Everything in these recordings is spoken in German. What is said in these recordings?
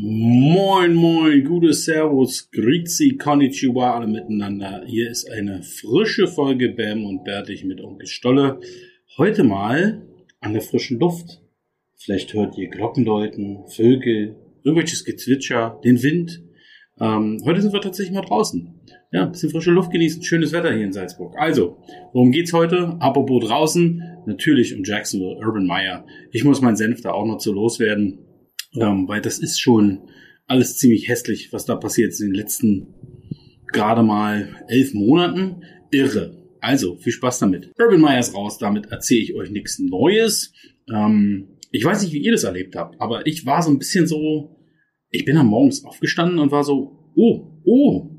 Moin, moin, gutes Servus, Grüezi, Konnichiwa, alle miteinander. Hier ist eine frische Folge Bam und Bärtig mit Onkel Stolle. Heute mal an der frischen Luft. Vielleicht hört ihr Glockenläuten, Vögel, irgendwelches Gezwitscher, den Wind. Ähm, heute sind wir tatsächlich mal draußen. Ja, ein bisschen frische Luft genießen, schönes Wetter hier in Salzburg. Also, worum geht's heute? Apropos draußen, natürlich um Jacksonville, Urban Meyer. Ich muss meinen Senf da auch noch zu loswerden ähm, weil das ist schon alles ziemlich hässlich, was da passiert ist in den letzten gerade mal elf Monaten. Irre. Also, viel Spaß damit. Urban Myers raus, damit erzähle ich euch nichts Neues. Ähm, ich weiß nicht, wie ihr das erlebt habt, aber ich war so ein bisschen so, ich bin am morgens aufgestanden und war so, oh, oh,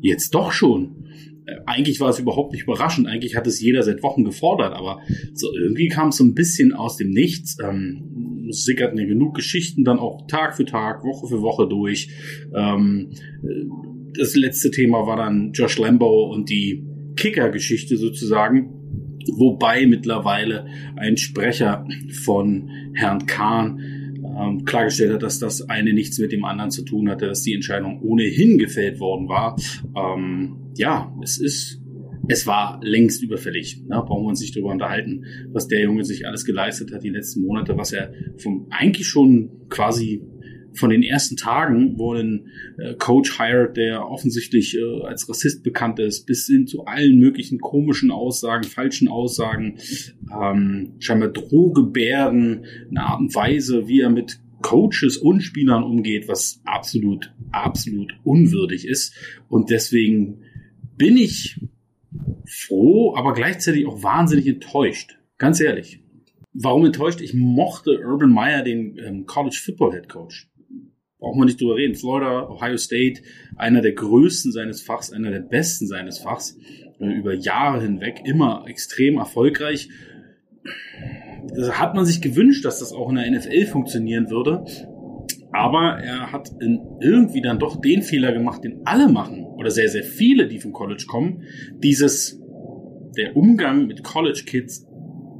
jetzt doch schon. Äh, eigentlich war es überhaupt nicht überraschend, eigentlich hat es jeder seit Wochen gefordert, aber so irgendwie kam es so ein bisschen aus dem Nichts. Ähm, sickerten ja genug Geschichten dann auch Tag für Tag, Woche für Woche durch. Ähm, das letzte Thema war dann Josh Lambo und die Kicker-Geschichte sozusagen. Wobei mittlerweile ein Sprecher von Herrn Kahn ähm, klargestellt hat, dass das eine nichts mit dem anderen zu tun hatte, dass die Entscheidung ohnehin gefällt worden war. Ähm, ja, es ist es war längst überfällig. Ne? Brauchen wir uns nicht drüber unterhalten, was der Junge sich alles geleistet hat die letzten Monate, was er vom eigentlich schon quasi von den ersten Tagen, wo ein äh, Coach hired, der offensichtlich äh, als Rassist bekannt ist, bis hin zu allen möglichen komischen Aussagen, falschen Aussagen, ähm, scheinbar Drohgebärden, eine Art und Weise, wie er mit Coaches und Spielern umgeht, was absolut, absolut unwürdig ist. Und deswegen bin ich froh, aber gleichzeitig auch wahnsinnig enttäuscht. Ganz ehrlich. Warum enttäuscht? Ich mochte Urban Meyer, den ähm, College Football Head Coach. Braucht man nicht drüber reden. Florida, Ohio State, einer der größten seines Fachs, einer der besten seines Fachs, äh, über Jahre hinweg, immer extrem erfolgreich. Da hat man sich gewünscht, dass das auch in der NFL funktionieren würde. Aber er hat irgendwie dann doch den Fehler gemacht, den alle machen, oder sehr, sehr viele, die vom College kommen. Dieses, der Umgang mit College Kids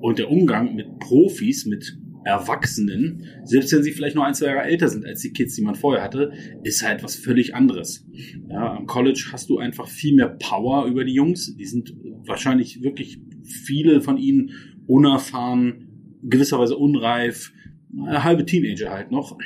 und der Umgang mit Profis, mit Erwachsenen, selbst wenn sie vielleicht nur ein, zwei Jahre älter sind als die Kids, die man vorher hatte, ist halt was völlig anderes. Ja, am College hast du einfach viel mehr Power über die Jungs. Die sind wahrscheinlich wirklich viele von ihnen unerfahren, gewisserweise unreif, halbe Teenager halt noch.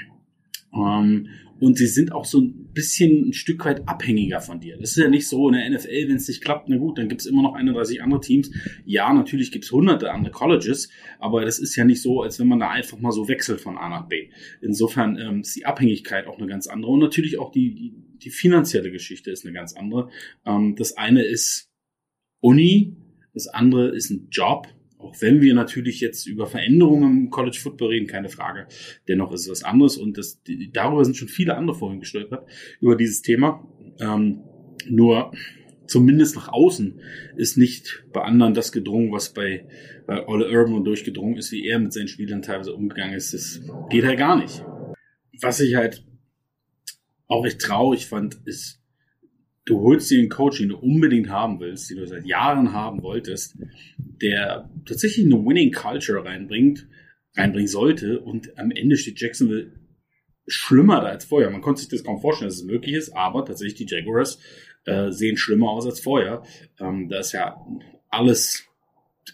Ähm, und sie sind auch so ein bisschen ein Stück weit abhängiger von dir. Das ist ja nicht so in der NFL, wenn es nicht klappt, na gut, dann gibt es immer noch 31 andere Teams. Ja, natürlich gibt es hunderte andere Colleges, aber das ist ja nicht so, als wenn man da einfach mal so wechselt von A nach B. Insofern ähm, ist die Abhängigkeit auch eine ganz andere und natürlich auch die, die, die finanzielle Geschichte ist eine ganz andere. Ähm, das eine ist Uni, das andere ist ein Job auch wenn wir natürlich jetzt über Veränderungen im College Football reden, keine Frage. Dennoch ist es was anderes und das, darüber sind schon viele andere vorhin gestolpert, über dieses Thema. Ähm, nur zumindest nach außen ist nicht bei anderen das gedrungen, was bei, bei Ole Urban durchgedrungen ist, wie er mit seinen Spielern teilweise umgegangen ist. Das geht halt gar nicht. Was ich halt auch echt traurig fand, ist, du holst dir einen Coach, den du unbedingt haben willst, den du seit Jahren haben wolltest, der tatsächlich eine Winning Culture reinbringt, reinbringen sollte und am Ende steht Jacksonville schlimmer da als vorher. Man konnte sich das kaum vorstellen, dass es möglich ist, aber tatsächlich die Jaguars äh, sehen schlimmer aus als vorher. Ähm, da ist ja alles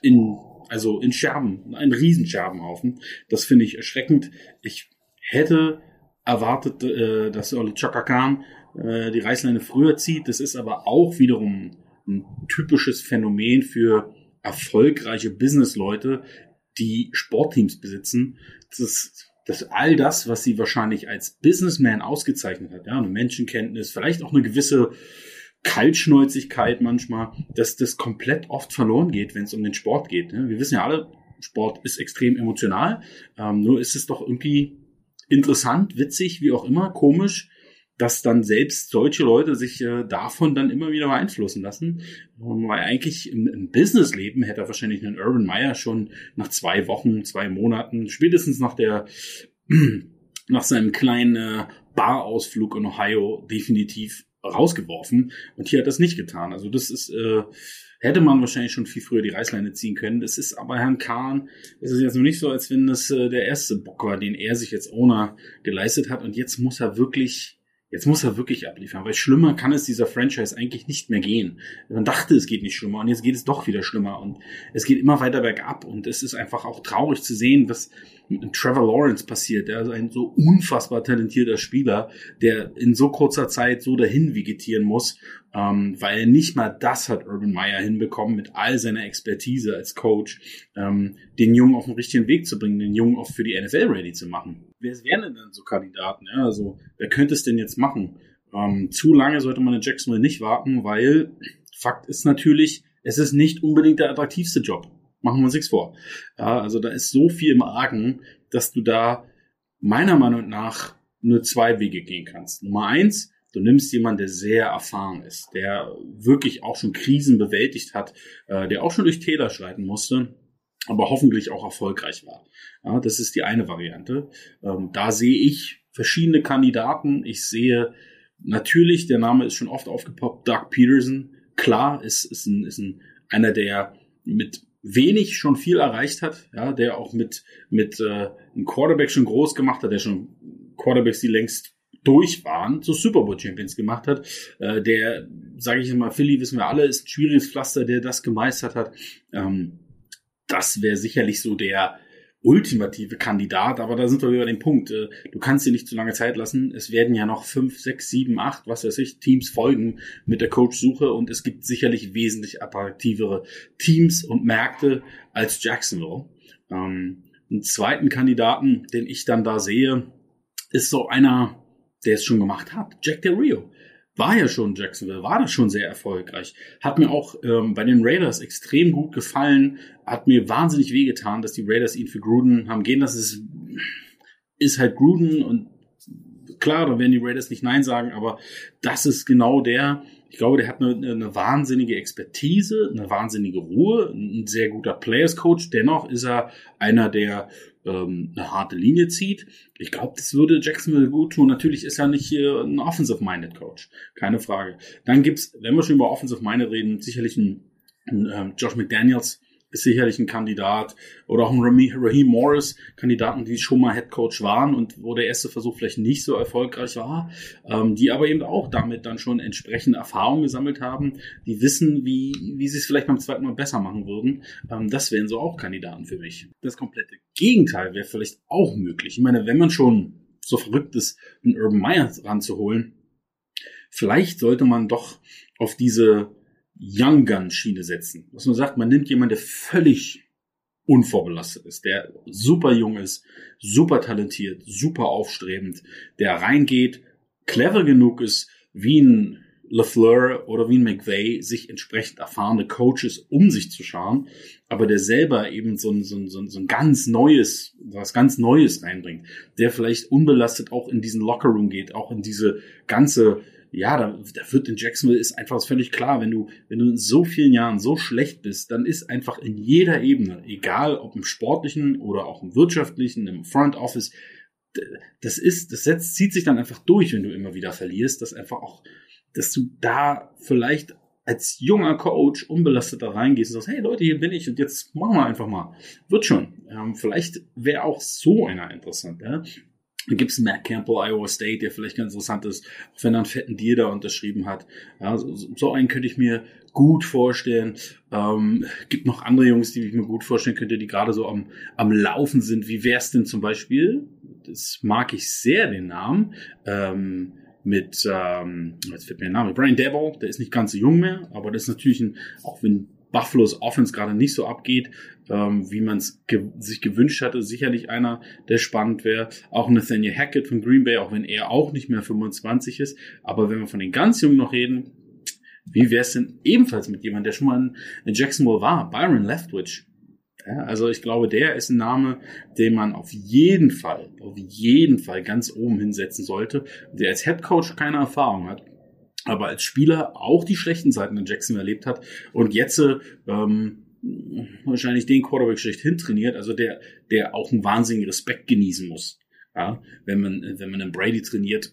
in, also in Scherben, ein Riesenscherbenhaufen. Das finde ich erschreckend. Ich hätte erwartet, äh, dass Oli Chaka Khan äh, die Reißleine früher zieht. Das ist aber auch wiederum ein typisches Phänomen für erfolgreiche Businessleute, die Sportteams besitzen. Das dass all das, was sie wahrscheinlich als Businessman ausgezeichnet hat, ja, eine Menschenkenntnis, vielleicht auch eine gewisse Kaltschnäuzigkeit manchmal, dass das komplett oft verloren geht, wenn es um den Sport geht. Ne? Wir wissen ja alle, Sport ist extrem emotional. Ähm, nur ist es doch irgendwie interessant, witzig, wie auch immer, komisch, dass dann selbst solche Leute sich äh, davon dann immer wieder beeinflussen lassen. Weil eigentlich im, im Businessleben hätte er wahrscheinlich einen Urban Meyer schon nach zwei Wochen, zwei Monaten, spätestens nach der nach seinem kleinen äh, Barausflug in Ohio definitiv rausgeworfen und hier hat das nicht getan. Also das ist, äh, hätte man wahrscheinlich schon viel früher die Reißleine ziehen können. Das ist aber Herrn Kahn, ist es jetzt noch nicht so, als wenn das äh, der erste Bock war, den er sich jetzt Owner geleistet hat und jetzt muss er wirklich Jetzt muss er wirklich abliefern, weil schlimmer kann es dieser Franchise eigentlich nicht mehr gehen. Man dachte, es geht nicht schlimmer und jetzt geht es doch wieder schlimmer und es geht immer weiter bergab und es ist einfach auch traurig zu sehen, was mit Trevor Lawrence passiert. Der ist ein so unfassbar talentierter Spieler, der in so kurzer Zeit so dahin vegetieren muss, ähm, weil nicht mal das hat Urban Meyer hinbekommen, mit all seiner Expertise als Coach, ähm, den Jungen auf den richtigen Weg zu bringen, den Jungen auch für die NFL ready zu machen. Wer wären denn so Kandidaten? Ja, also, wer könnte es denn jetzt machen? Ähm, zu lange sollte man in Jacksonville nicht warten, weil Fakt ist natürlich, es ist nicht unbedingt der attraktivste Job. Machen wir uns nichts vor. Ja, also da ist so viel im Argen, dass du da meiner Meinung nach nur zwei Wege gehen kannst. Nummer eins, du nimmst jemanden, der sehr erfahren ist, der wirklich auch schon Krisen bewältigt hat, äh, der auch schon durch Täler schreiten musste, aber hoffentlich auch erfolgreich war. Ja, das ist die eine Variante. Ähm, da sehe ich verschiedene Kandidaten. Ich sehe natürlich, der Name ist schon oft aufgepoppt, Doug Peterson. Klar, ist, ist, ein, ist ein, einer, der mit wenig schon viel erreicht hat, ja, der auch mit, mit äh, einem Quarterback schon groß gemacht hat, der schon Quarterbacks, die längst durch waren, so Super Bowl Champions gemacht hat. Äh, der, sage ich mal, Philly wissen wir alle, ist ein schwieriges Pflaster, der das gemeistert hat. Ähm, das wäre sicherlich so der ultimative Kandidat, aber da sind wir wieder an dem Punkt. Äh, du kannst dir nicht zu lange Zeit lassen. Es werden ja noch fünf, sechs, sieben, acht, was weiß ich, Teams folgen mit der Coach-Suche und es gibt sicherlich wesentlich attraktivere Teams und Märkte als Jacksonville. Ähm, einen zweiten Kandidaten, den ich dann da sehe, ist so einer, der es schon gemacht hat, Jack Del Rio war ja schon Jacksonville, war das schon sehr erfolgreich. Hat mir auch ähm, bei den Raiders extrem gut gefallen, hat mir wahnsinnig wehgetan, dass die Raiders ihn für Gruden haben gehen lassen. Es ist, halt Gruden und klar, da werden die Raiders nicht Nein sagen, aber das ist genau der, ich glaube, der hat eine, eine wahnsinnige Expertise, eine wahnsinnige Ruhe, ein sehr guter Players Coach. Dennoch ist er einer, der ähm, eine harte Linie zieht. Ich glaube, das würde Jacksonville gut tun. Natürlich ist er nicht hier ein Offensive-Minded Coach. Keine Frage. Dann gibt's, wenn wir schon über Offensive-Minded reden, sicherlich ein, ein ähm, Josh McDaniels, ist sicherlich ein Kandidat. Oder auch ein Raheem Morris, Kandidaten, die schon mal Head Coach waren und wo der erste Versuch vielleicht nicht so erfolgreich war, ähm, die aber eben auch damit dann schon entsprechende Erfahrungen gesammelt haben, die wissen, wie, wie sie es vielleicht beim zweiten Mal besser machen würden. Ähm, das wären so auch Kandidaten für mich. Das komplette Gegenteil wäre vielleicht auch möglich. Ich meine, wenn man schon so verrückt ist, einen Urban Meyer ranzuholen, vielleicht sollte man doch auf diese Young Gun Schiene setzen. Was man sagt, man nimmt jemanden, der völlig unvorbelastet ist, der super jung ist, super talentiert, super aufstrebend, der reingeht, clever genug ist, wie ein LaFleur oder wie ein McVay, sich entsprechend erfahrene Coaches um sich zu schauen, aber der selber eben so ein, so ein, so ein, so ein ganz neues, was ganz Neues reinbringt, der vielleicht unbelastet auch in diesen Lockerroom geht, auch in diese ganze ja, da, da wird in Jacksonville ist einfach völlig klar, wenn du, wenn du in so vielen Jahren so schlecht bist, dann ist einfach in jeder Ebene, egal ob im sportlichen oder auch im wirtschaftlichen, im Front Office, das ist, das setzt, zieht sich dann einfach durch, wenn du immer wieder verlierst, dass einfach auch, dass du da vielleicht als junger Coach unbelastet da reingehst und sagst, hey Leute, hier bin ich und jetzt machen wir einfach mal. Wird schon. Ähm, vielleicht wäre auch so einer interessant. Ja? Dann gibt es Matt Campbell, Iowa State, der vielleicht ganz interessant ist, auch wenn er einen fetten Deal da unterschrieben hat. Ja, so, so einen könnte ich mir gut vorstellen. Ähm, gibt noch andere Jungs, die ich mir gut vorstellen könnte, die gerade so am, am Laufen sind. Wie wär's denn zum Beispiel? Das mag ich sehr, den Namen. Ähm, mit, ähm, jetzt fällt mir der Name, Brian Devil, der ist nicht ganz so jung mehr, aber das ist natürlich ein, auch wenn Buffalo's Offense gerade nicht so abgeht, ähm, wie man es ge sich gewünscht hatte. Sicherlich einer, der spannend wäre. Auch Nathaniel Hackett von Green Bay, auch wenn er auch nicht mehr 25 ist. Aber wenn wir von den ganz Jungen noch reden, wie wäre es denn ebenfalls mit jemandem, der schon mal in Jacksonville war? Byron Leftwich. Ja, also ich glaube, der ist ein Name, den man auf jeden Fall, auf jeden Fall ganz oben hinsetzen sollte, der als Head Coach keine Erfahrung hat, aber als Spieler auch die schlechten Seiten in Jackson erlebt hat und jetzt ähm, wahrscheinlich den Quarterback schlechthin trainiert, also der, der auch einen wahnsinnigen Respekt genießen muss. Ja, wenn man, wenn man einen Brady trainiert,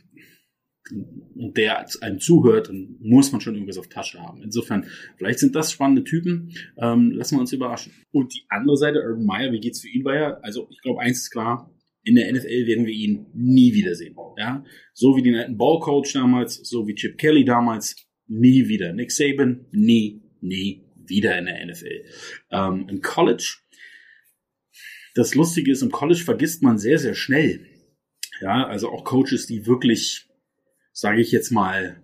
und der einem zuhört, dann muss man schon irgendwas auf Tasche haben. Insofern, vielleicht sind das spannende Typen. Ähm, lassen wir uns überraschen. Und die andere Seite, Urban Meyer, wie geht's für ihn weiter? Also ich glaube, eins ist klar, in der NFL werden wir ihn nie wiedersehen. Ja, so wie den alten Ballcoach damals, so wie Chip Kelly damals, nie wieder. Nick Saban, nie, nie wieder in der NFL. Ähm, Im College, das Lustige ist, im College vergisst man sehr, sehr schnell. Ja, also auch Coaches, die wirklich sage ich jetzt mal,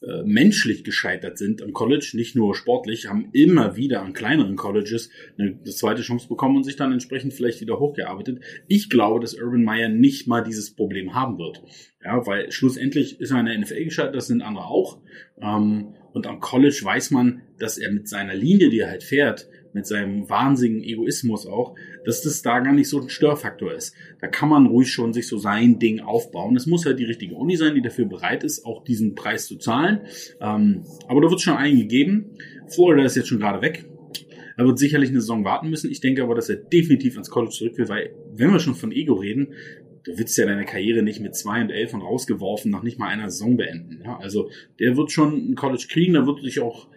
äh, menschlich gescheitert sind am College, nicht nur sportlich, haben immer wieder an kleineren Colleges eine, zweite Chance bekommen und sich dann entsprechend vielleicht wieder hochgearbeitet. Ich glaube, dass Urban Meyer nicht mal dieses Problem haben wird. Ja, weil schlussendlich ist er in der NFL gescheitert, das sind andere auch. Ähm, und am College weiß man, dass er mit seiner Linie, die er halt fährt, mit seinem wahnsinnigen Egoismus auch, dass das da gar nicht so ein Störfaktor ist. Da kann man ruhig schon sich so sein Ding aufbauen. Es muss halt die richtige Uni sein, die dafür bereit ist, auch diesen Preis zu zahlen. Ähm, aber da wird schon einen gegeben. Florida ist jetzt schon gerade weg. Er wird sicherlich eine Saison warten müssen. Ich denke aber, dass er definitiv ans College zurück will, weil wenn wir schon von Ego reden, du willst ja deine Karriere nicht mit zwei und elf und rausgeworfen nach nicht mal einer Saison beenden. Ja, also der wird schon ein College kriegen, da wird sich auch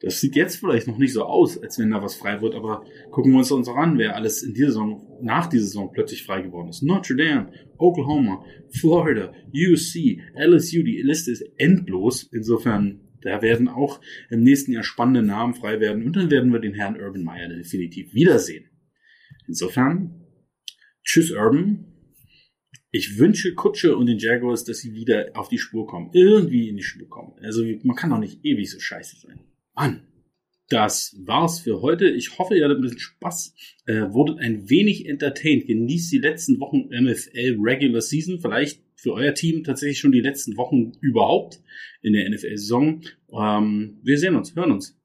das sieht jetzt vielleicht noch nicht so aus, als wenn da was frei wird, aber gucken wir uns uns an, wer alles in dieser Saison, nach dieser Saison plötzlich frei geworden ist. Notre Dame, Oklahoma, Florida, UC, LSU, die Liste ist endlos. Insofern, da werden auch im nächsten Jahr spannende Namen frei werden und dann werden wir den Herrn Urban Meyer definitiv wiedersehen. Insofern, tschüss Urban. Ich wünsche Kutsche und den Jaguars, dass sie wieder auf die Spur kommen. Irgendwie in die Spur kommen. Also man kann doch nicht ewig so scheiße sein. Mann, das war's für heute. Ich hoffe, ihr hattet ein bisschen Spaß, äh, wurdet ein wenig entertained. Genießt die letzten Wochen MFL Regular Season. Vielleicht für euer Team tatsächlich schon die letzten Wochen überhaupt in der NFL-Saison. Ähm, wir sehen uns, hören uns.